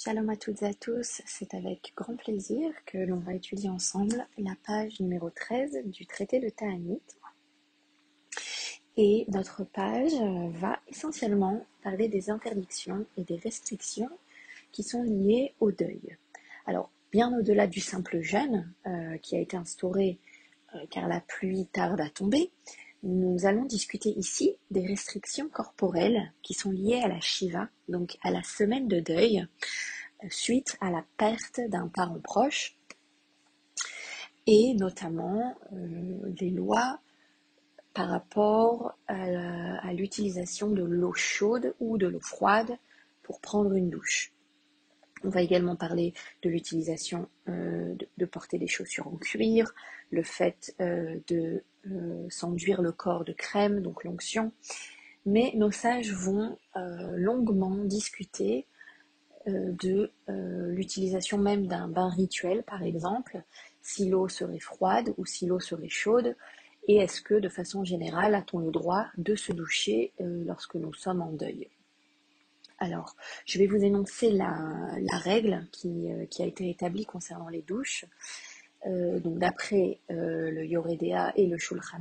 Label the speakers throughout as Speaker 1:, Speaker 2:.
Speaker 1: Shalom à toutes et à tous, c'est avec grand plaisir que l'on va étudier ensemble la page numéro 13 du traité de Ta'anit. Et notre page va essentiellement parler des interdictions et des restrictions qui sont liées au deuil. Alors, bien au-delà du simple jeûne euh, qui a été instauré euh, car la pluie tarde à tomber, nous allons discuter ici des restrictions corporelles qui sont liées à la Shiva, donc à la semaine de deuil, euh, suite à la perte d'un parent proche, et notamment euh, les lois par rapport à l'utilisation de l'eau chaude ou de l'eau froide pour prendre une douche. On va également parler de l'utilisation euh, de, porter des chaussures en cuir, le fait de euh, s'enduire le corps de crème, donc l'onction. Mais nos sages vont euh, longuement discuter euh, de l'utilisation même d'un bain rituel, par exemple, si l'eau serait froide ou si l'eau serait chaude, et est-ce que de façon générale a-t-on le droit de se doucher lorsque nous sommes en deuil? Alors, je vais vous énoncer la, règle qui, qui, a été établie concernant les douches. Euh, donc d'après euh, le Yoredea et le Shulchan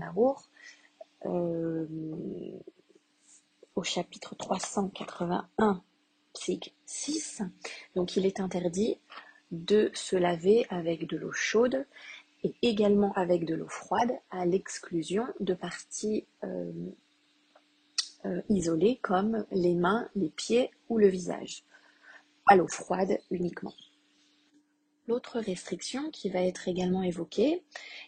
Speaker 1: euh, au chapitre 381, psych 6, donc il est interdit de se laver avec de l'eau chaude et également avec de l'eau froide, à l'exclusion de parties isolées comme les mains, les pieds ou le visage, à l'eau froide uniquement. L'autre restriction qui va être également évoquée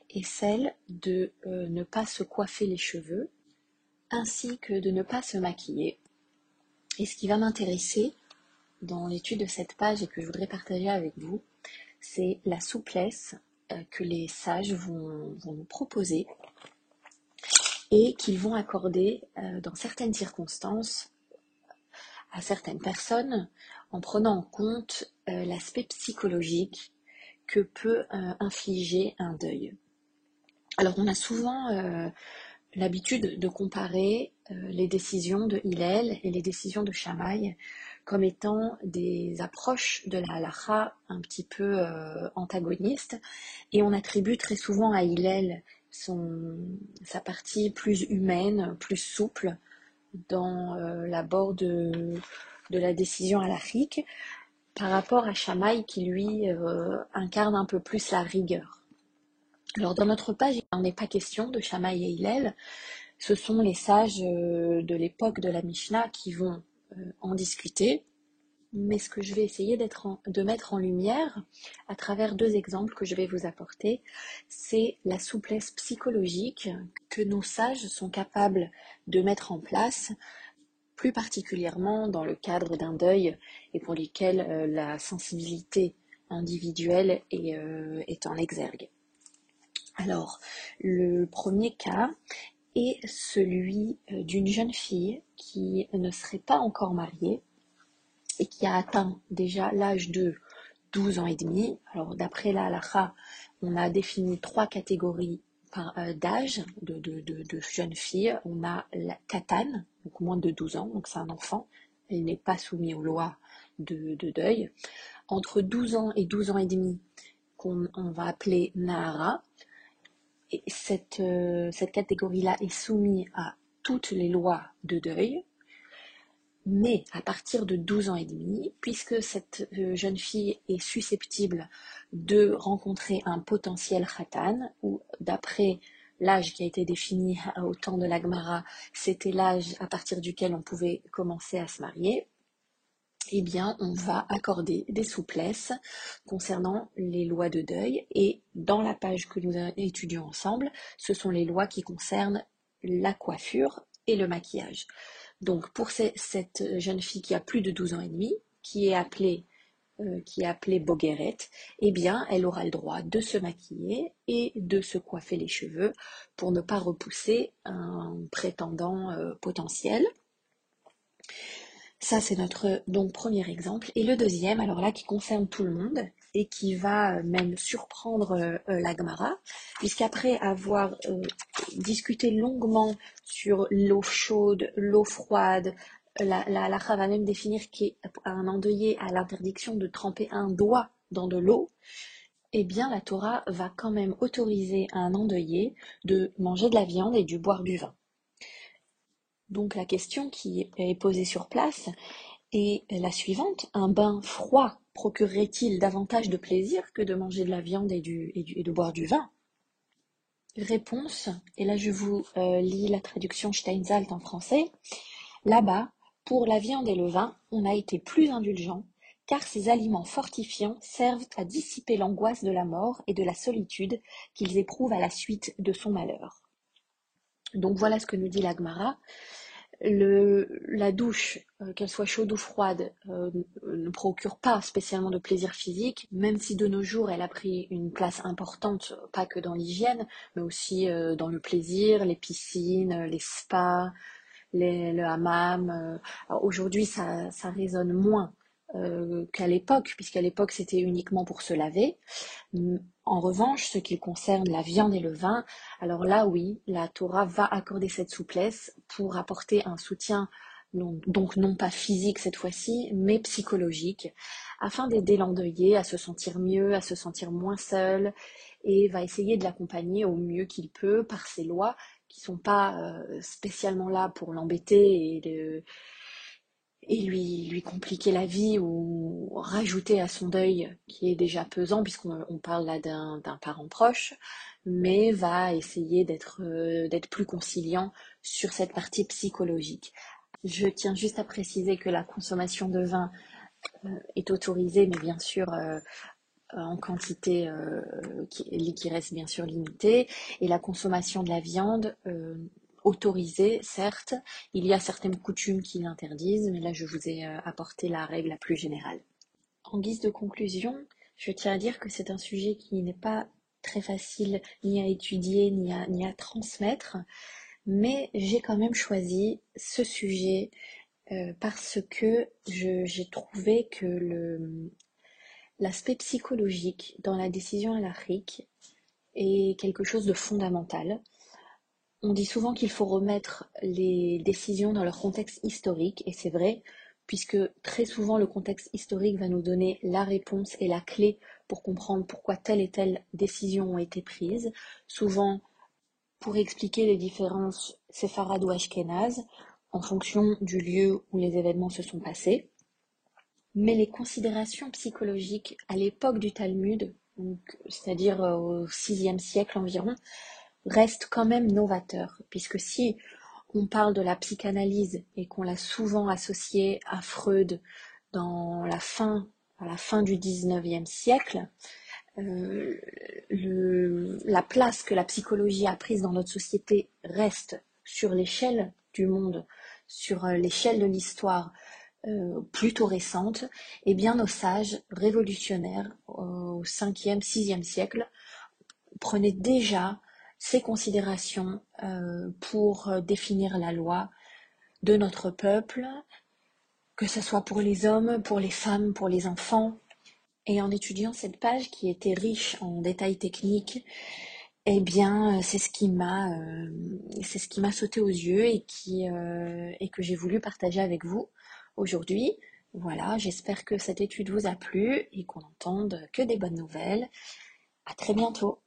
Speaker 1: est celle de euh, ne pas se coiffer les cheveux ainsi que de ne pas se maquiller. Et ce qui va m'intéresser dans l'étude de cette page et que je voudrais partager avec vous, c'est la souplesse euh, que les sages vont, nous proposer et qu'ils vont accorder euh, dans certaines circonstances à certaines personnes en prenant en compte euh, l'aspect psychologique que peut euh, infliger un deuil. Alors on a souvent l'habitude de comparer les décisions de Hillel et les décisions de Shammai comme étant des approches de la halakha un petit peu antagonistes et on attribue très souvent à Hillel sa partie plus humaine, plus souple dans l'abord de, de la décision halachique par rapport à Shamaï qui lui euh, incarne un peu plus la rigueur. Alors dans notre page, il n'en est pas question de Shamaï et Hillel, ce sont les sages euh, de l'époque de la Mishnah qui vont euh, en discuter. Mais ce que je vais essayer de mettre en lumière à travers deux exemples que je vais vous apporter, c'est la souplesse psychologique que nos sages sont capables de mettre en place plus particulièrement dans le cadre d'un deuil et pour lesquels euh, la sensibilité individuelle euh, est, en exergue. Alors, le premier cas est celui euh, d'une jeune fille qui ne serait pas encore mariée et qui a atteint déjà l'âge de 12 ans et demi. Alors, d'après la halakha, on a défini trois catégories d'âge de, de, jeunes filles. On a la katane, donc moins de 12 ans, donc c'est un enfant, il n'est pas soumis aux lois de, deuil. Entre 12 ans et 12 ans et demi, qu'on va appeler Nahara, et cette, euh, cette catégorie-là est soumise à toutes les lois de deuil, mais à partir de 12 ans et demi, puisque cette euh, jeune fille est susceptible de rencontrer un potentiel khatan, ou d'après l'âge qui a été défini au temps de l'Agmara, c'était l'âge à partir duquel on pouvait commencer à se marier, eh bien, on va accorder des souplesses concernant les lois de deuil. Et dans la page que nous étudions ensemble, ce sont les lois qui concernent la coiffure et le maquillage. Donc, pour cette jeune fille qui a plus de 12 ans et demi, qui est appelée euh, qui est appelée Bogueret, eh bien, elle aura le droit de se maquiller et de se coiffer les cheveux pour ne pas repousser un prétendant euh, potentiel. Ça, c'est notre donc premier exemple. Et le deuxième, alors là, qui concerne tout le monde et qui va euh, même surprendre la Gemara, puisqu'après avoir discuté longuement sur l'eau chaude, l'eau froide, la, la, va même définir qu'un endeuillé a l'interdiction de tremper un doigt dans de l'eau, eh bien la Torah va quand même autoriser à un endeuillé de manger de la viande et du boire du vin. Donc la question qui est posée sur place est la suivante. Un bain froid procurerait-il davantage de plaisir que de manger de la viande et, et, de boire du vin? Réponse, et là je vous euh, lis la traduction Steinzalt en français. Là-bas, pour la viande et le vin, on a été plus indulgent, car ces aliments fortifiants servent à dissiper l'angoisse de la mort et de la solitude qu'ils éprouvent à la suite de son malheur. Donc voilà ce que nous dit l'Agmara. La douche, euh, qu'elle soit chaude ou froide, euh, ne procure pas spécialement de plaisir physique, même si de nos jours elle a pris une place importante, pas que dans l'hygiène, mais aussi euh, dans le plaisir, les piscines, les spas, le hammam. Aujourd'hui, ça, ça résonne moins qu'à l'époque, puisqu'à l'époque c'était uniquement pour se laver. En revanche, ce qui concerne la viande et le vin, alors là oui, la Torah va accorder cette souplesse pour apporter un soutien, donc non pas physique cette fois-ci, mais psychologique, afin d'aider l'endeuillé à se sentir mieux, à se sentir moins seul, et va essayer de l'accompagner au mieux qu'il peut par ses lois qui sont pas euh, spécialement là pour l'embêter et de et lui, lui compliquer la vie ou rajouter à son deuil qui est déjà pesant puisqu'on parle là d'un parent proche, mais va essayer d'être euh, d'être plus conciliant sur cette partie psychologique. Je tiens juste à préciser que la consommation de vin euh, est autorisée, mais bien sûr euh, en quantité qui, qui, reste bien sûr limitée, et la consommation de la viande autorisé, certes. Il y a certaines coutumes qui l'interdisent, mais là je vous ai euh, apporté la règle la plus générale. En guise de conclusion, je tiens à dire que c'est un sujet qui n'est pas très facile ni à étudier ni à, transmettre, mais j'ai quand même choisi ce sujet euh, parce que j'ai trouvé que l'aspect psychologique dans la décision à est quelque chose de fondamental. On dit souvent qu'il faut remettre les décisions dans leur contexte historique, et c'est vrai, puisque très souvent le contexte historique va nous donner la réponse et la clé pour comprendre pourquoi telle et telle décision ont été prises, souvent pour expliquer les différences séfarades ou ashkénazes en fonction du lieu où les événements se sont passés. Mais les considérations psychologiques à l'époque du Talmud, c'est-à-dire au VIe siècle environ, reste quand même novateur, puisque si on parle de la psychanalyse et qu'on l'a souvent associée à Freud dans la fin, à la fin du XIXe siècle, euh, la place que la psychologie a prise dans notre société reste sur l'échelle du monde, sur euh, l'échelle de l'histoire euh, plutôt récente, et bien nos sages révolutionnaires au 5e, 6e siècle prenaient déjà ces considérations euh, pour euh, définir la loi de notre peuple, que ce soit pour les hommes, pour les femmes, pour les enfants. Et en étudiant cette page qui était riche en détails techniques, eh bien, c'est ce qui m'a, euh, c'est ce qui m'a sauté aux yeux et qui, et que j'ai voulu partager avec vous aujourd'hui. Voilà, j'espère que cette étude vous a plu et qu'on n'entende que des bonnes nouvelles. À très bientôt.